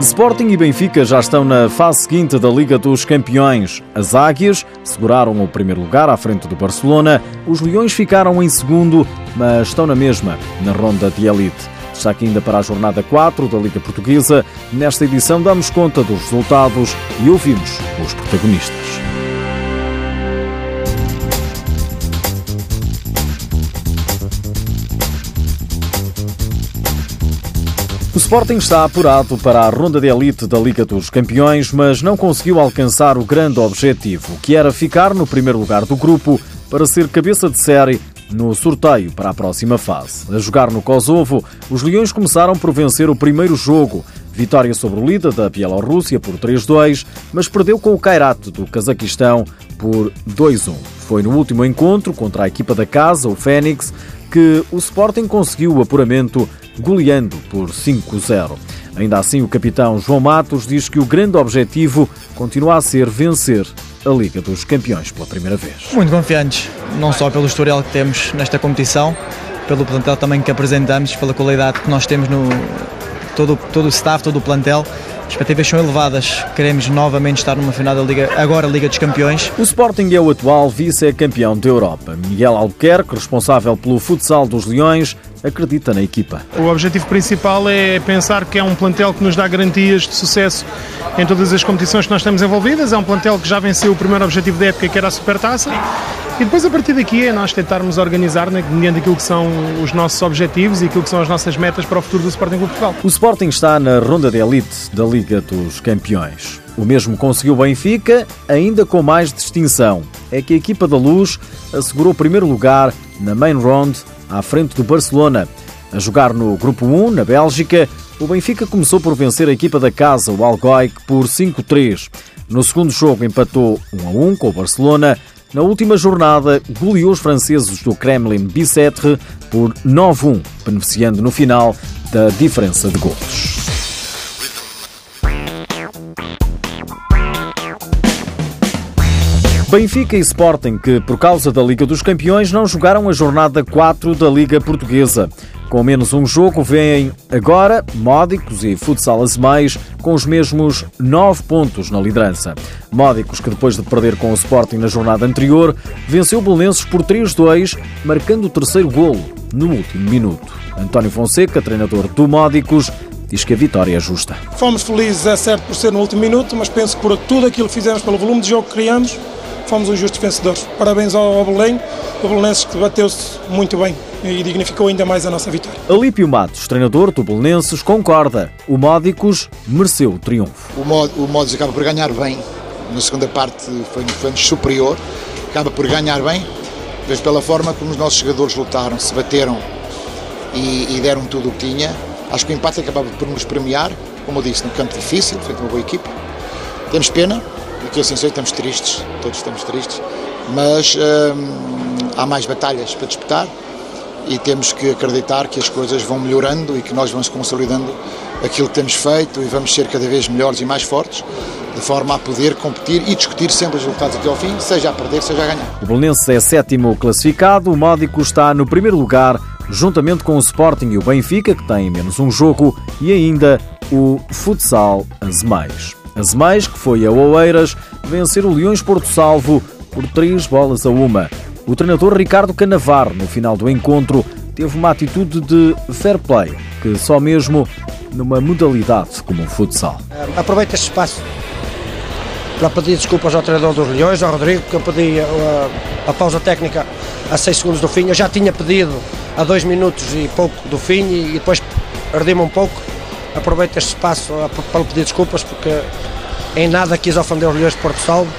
Sporting e Benfica já estão na fase seguinte da Liga dos Campeões. As Águias seguraram o primeiro lugar à frente do Barcelona. Os Leões ficaram em segundo, mas estão na mesma, na ronda de elite. Está aqui ainda para a jornada 4 da Liga Portuguesa. Nesta edição damos conta dos resultados e ouvimos os protagonistas. Sporting está apurado para a ronda de elite da Liga dos Campeões, mas não conseguiu alcançar o grande objetivo, que era ficar no primeiro lugar do grupo para ser cabeça de série no sorteio para a próxima fase. A jogar no Kosovo, os Leões começaram por vencer o primeiro jogo, vitória sobre o líder da Bielorrússia por 3-2, mas perdeu com o Kairat do Cazaquistão por 2-1. Foi no último encontro contra a equipa da casa, o Fênix, que o Sporting conseguiu o apuramento goleando por 5-0. Ainda assim, o capitão João Matos diz que o grande objetivo continua a ser vencer a Liga dos Campeões pela primeira vez. Muito confiantes, não só pelo historial que temos nesta competição, pelo plantel também que apresentamos, pela qualidade que nós temos no todo, todo o staff, todo o plantel as expectativas são elevadas. Queremos novamente estar numa final da Liga, agora Liga dos Campeões. O Sporting é o atual vice-campeão da Europa. Miguel Albuquerque, responsável pelo futsal dos Leões, acredita na equipa. O objetivo principal é pensar que é um plantel que nos dá garantias de sucesso em todas as competições que nós estamos envolvidas. É um plantel que já venceu o primeiro objetivo da época, que era a Supertaça. E depois, a partir daqui, é nós tentarmos organizar, né, mediante aquilo que são os nossos objetivos e aquilo que são as nossas metas para o futuro do Sporting Clube Portugal. O Sporting está na ronda de elite da Liga dos Campeões. O mesmo conseguiu o Benfica, ainda com mais distinção. É que a equipa da Luz assegurou o primeiro lugar na Main Round, à frente do Barcelona. A jogar no Grupo 1, na Bélgica, o Benfica começou por vencer a equipa da casa, o Algoic, por 5-3. No segundo jogo empatou 1-1 com o Barcelona na última jornada, goleou os franceses do Kremlin Bicêtre por 9-1, beneficiando no final da diferença de gols. Benfica e Sporting, que por causa da Liga dos Campeões não jogaram a jornada 4 da Liga Portuguesa. Com menos um jogo, vêm agora Módicos e Futsal Azemais com os mesmos 9 pontos na liderança. Módicos, que depois de perder com o Sporting na jornada anterior, venceu Belenenses por 3-2, marcando o terceiro golo no último minuto. António Fonseca, treinador do Módicos, diz que a vitória é justa. Fomos felizes, é certo, por ser no último minuto, mas penso que por tudo aquilo que fizemos, pelo volume de jogo que criamos, fomos os justos vencedores. Parabéns ao Belém, o Belenenses que bateu-se muito bem e dignificou ainda mais a nossa vitória. Alípio Matos, treinador do Belenenses, concorda. O Módicos mereceu o triunfo. O, Mod, o Módicos acaba por ganhar bem. Na segunda parte foi, foi superior. Acaba por ganhar bem, mas pela forma como os nossos jogadores lutaram, se bateram e, e deram tudo o que tinha. Acho que o empate acabava por nos premiar, como eu disse, no campo difícil, feito uma boa equipe. Temos pena, aqui assim sei, estamos tristes, todos estamos tristes, mas hum, há mais batalhas para disputar e temos que acreditar que as coisas vão melhorando e que nós vamos consolidando aquilo que temos feito e vamos ser cada vez melhores e mais fortes, de forma a poder competir e discutir sempre os resultados até ao fim, seja a perder, seja a ganhar. O Belenense é sétimo classificado, o Módico está no primeiro lugar, juntamente com o Sporting e o Benfica, que têm menos um jogo, e ainda o Futsal Azemais. Azemais, que foi a Oeiras, vencer o Leões Porto Salvo por três bolas a uma. O treinador Ricardo Canavar, no final do encontro, teve uma atitude de fair play, que só mesmo numa modalidade como o futsal. Aproveito este espaço para pedir desculpas ao treinador dos Leões, ao Rodrigo, que eu pedi a, a pausa técnica a 6 segundos do fim. Eu já tinha pedido a 2 minutos e pouco do fim e, e depois perdi-me um pouco. Aproveito este espaço para pedir desculpas porque em nada quis ofender os Leões de Porto Salvo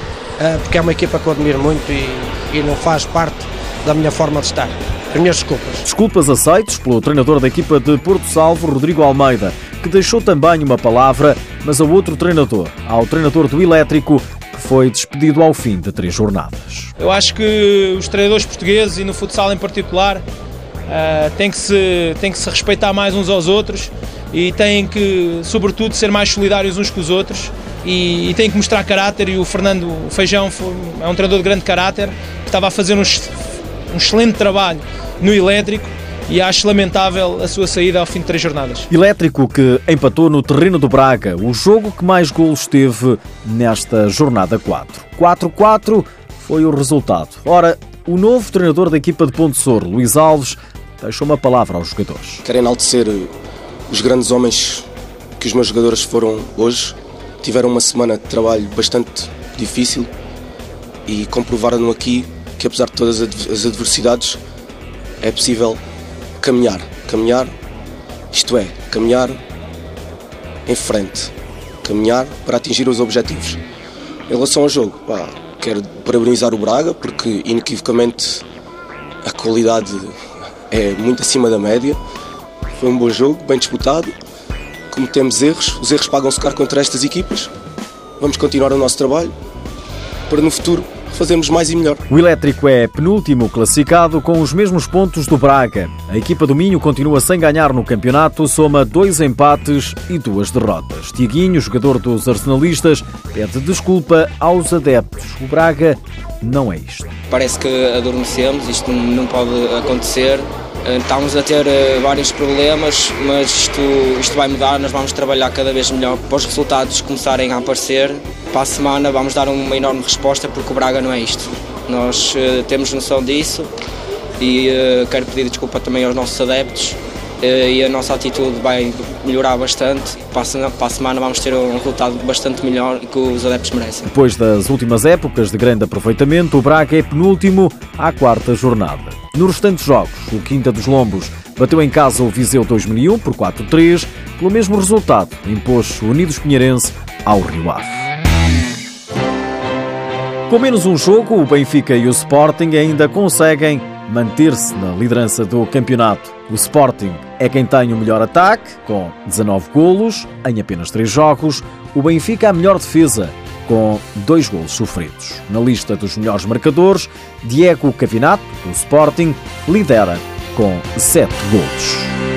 eh, porque é uma equipa que eu admiro muito e, e não faz parte da minha forma de estar. As minhas desculpas. Desculpas aceitos pelo treinador da equipa de Porto Salvo, Rodrigo Almeida, que deixou também uma palavra, mas ao outro treinador, ao treinador do Elétrico, que foi despedido ao fim de três jornadas. Eu acho que os treinadores portugueses e no futsal em particular uh, têm, que se, têm que se respeitar mais uns aos outros e têm que, sobretudo, ser mais solidários uns com os outros e, e tem que mostrar caráter e o Fernando Feijão foi, é um treinador de grande caráter que estava a fazer um, um excelente trabalho no elétrico e acho lamentável a sua saída ao fim de três jornadas. Elétrico que empatou no terreno do Braga, o jogo que mais golos teve nesta jornada 4. 4-4 foi o resultado. Ora, o novo treinador da equipa de Ponte Sor, Luís Alves, deixou uma palavra aos jogadores. Quero enaltecer os grandes homens que os meus jogadores foram hoje. Tiveram uma semana de trabalho bastante difícil e comprovaram aqui que apesar de todas as adversidades é possível caminhar, caminhar, isto é, caminhar em frente, caminhar para atingir os objetivos. Em relação ao jogo, pá, quero parabenizar o Braga porque inequivocamente a qualidade é muito acima da média. Foi um bom jogo, bem disputado. Cometemos erros, os erros pagam-se caro contra estas equipas. Vamos continuar o nosso trabalho para no futuro fazermos mais e melhor. O Elétrico é penúltimo classificado com os mesmos pontos do Braga. A equipa do Minho continua sem ganhar no campeonato, soma dois empates e duas derrotas. Tiaguinho, jogador dos arsenalistas, pede desculpa aos adeptos. O Braga não é isto. Parece que adormecemos, isto não pode acontecer. Eh, estamos a ter eh, vários problemas, mas isto, isto vai mudar, nós vamos trabalhar cada vez melhor para os resultados começarem a aparecer. Para a semana vamos dar uma enorme resposta porque o Braga não é isto. Nós uh, temos noção disso e quero pedir desculpa também aos nossos adeptos e a nossa atitude vai melhorar bastante. Para a semana vamos ter um resultado bastante melhor que os adeptos merecem. Depois das últimas épocas de grande aproveitamento, o Braga é penúltimo à quarta jornada. Nos restantes jogos, o Quinta dos Lombos bateu em casa o Viseu 2001 por 4-3. Pelo mesmo resultado, impôs o Unidos Pinheirense ao Rio Ave. Com menos um jogo, o Benfica e o Sporting ainda conseguem manter-se na liderança do campeonato. O Sporting é quem tem o melhor ataque, com 19 golos em apenas 3 jogos. O Benfica a melhor defesa, com dois golos sofridos. Na lista dos melhores marcadores, Diego Cavinato, do Sporting, lidera com sete golos.